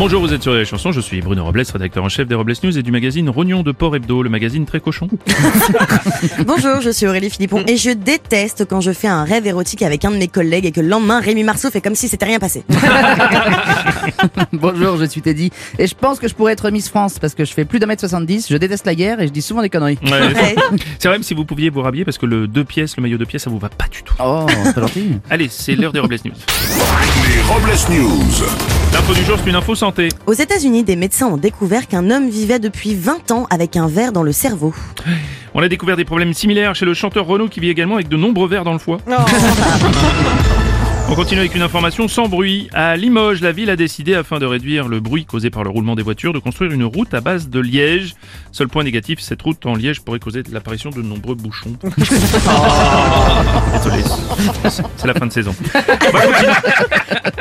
Bonjour, vous êtes sur les chansons, je suis Bruno Robles, rédacteur en chef des Robles News et du magazine Rognon de Port Hebdo, le magazine très cochon. Bonjour, je suis Aurélie Philippon et je déteste quand je fais un rêve érotique avec un de mes collègues et que le lendemain Rémi Marceau fait comme si c'était rien passé. Bonjour, je suis Teddy et je pense que je pourrais être Miss France parce que je fais plus d'un mètre 70, je déteste la guerre et je dis souvent des conneries. Ouais. Ouais. C'est vrai, même si vous pouviez vous rhabiller parce que le deux pièces, le maillot de pièces, ça vous va pas du tout. Oh, pas gentil. Allez, c'est l'heure des Robles News. Les Robles News. L'info du jour, c'est une info santé. Aux États-Unis, des médecins ont découvert qu'un homme vivait depuis 20 ans avec un verre dans le cerveau. On a découvert des problèmes similaires chez le chanteur Renaud qui vit également avec de nombreux vers dans le foie. On continue avec une information sans bruit. À Limoges, la ville a décidé, afin de réduire le bruit causé par le roulement des voitures, de construire une route à base de liège. Seul point négatif, cette route en liège pourrait causer l'apparition de nombreux bouchons. Désolé, c'est la fin de saison. On va, continuer,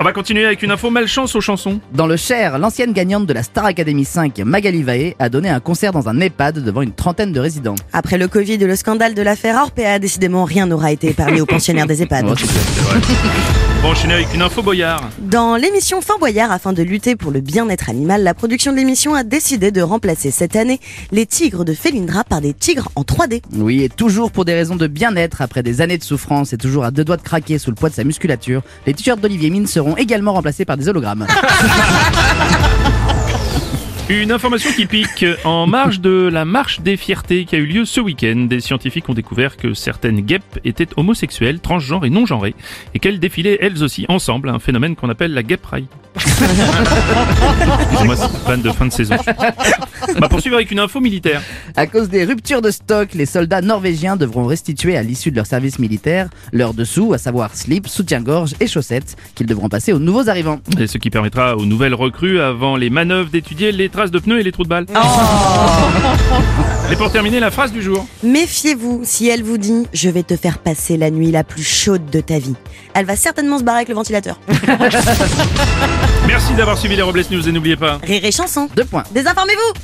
on va continuer avec une info malchance aux chansons. Dans le Cher, l'ancienne gagnante de la Star Academy 5, Magali Vaé, a donné un concert dans un EHPAD devant une trentaine de résidents. Après le Covid et le scandale de l'affaire Orpea, décidément rien n'aura été épargné aux pensionnaires des EHPAD. Oh, c'est bien, c'est vrai. On va enchaîner avec une info boyard. Dans l'émission Fort Boyard, afin de lutter pour le bien-être animal, la production de l'émission a décidé de remplacer cette année les tigres de Felindra par des tigres en 3D. Oui, et toujours pour des raisons de bien-être, après des années de souffrance et toujours à deux doigts de craquer sous le poids de sa musculature, les t-shirts d'Olivier Mine seront également remplacés par des hologrammes. Une information qui pique. En marge de la marche des fiertés qui a eu lieu ce week-end, des scientifiques ont découvert que certaines guêpes étaient homosexuelles, transgenres et non-genrées, et qu'elles défilaient elles aussi ensemble, un phénomène qu'on appelle la guêpe raille. Excusez-moi, c'est une vanne de fin de saison. On va poursuivre avec une info militaire. À cause des ruptures de stock, les soldats norvégiens devront restituer à l'issue de leur service militaire leurs dessous, à savoir slip, soutien-gorge et chaussettes, qu'ils devront passer aux nouveaux arrivants. Et ce qui permettra aux nouvelles recrues, avant les manœuvres, d'étudier les traces de pneus et les trous de balles. Et pour terminer, la phrase du jour. Méfiez-vous si elle vous dit « Je vais te faire passer la nuit la plus chaude de ta vie ». Elle va certainement se barrer avec le ventilateur. Merci d'avoir suivi les Robles News et n'oubliez pas... Rire et chanson. Deux points. Désinformez-vous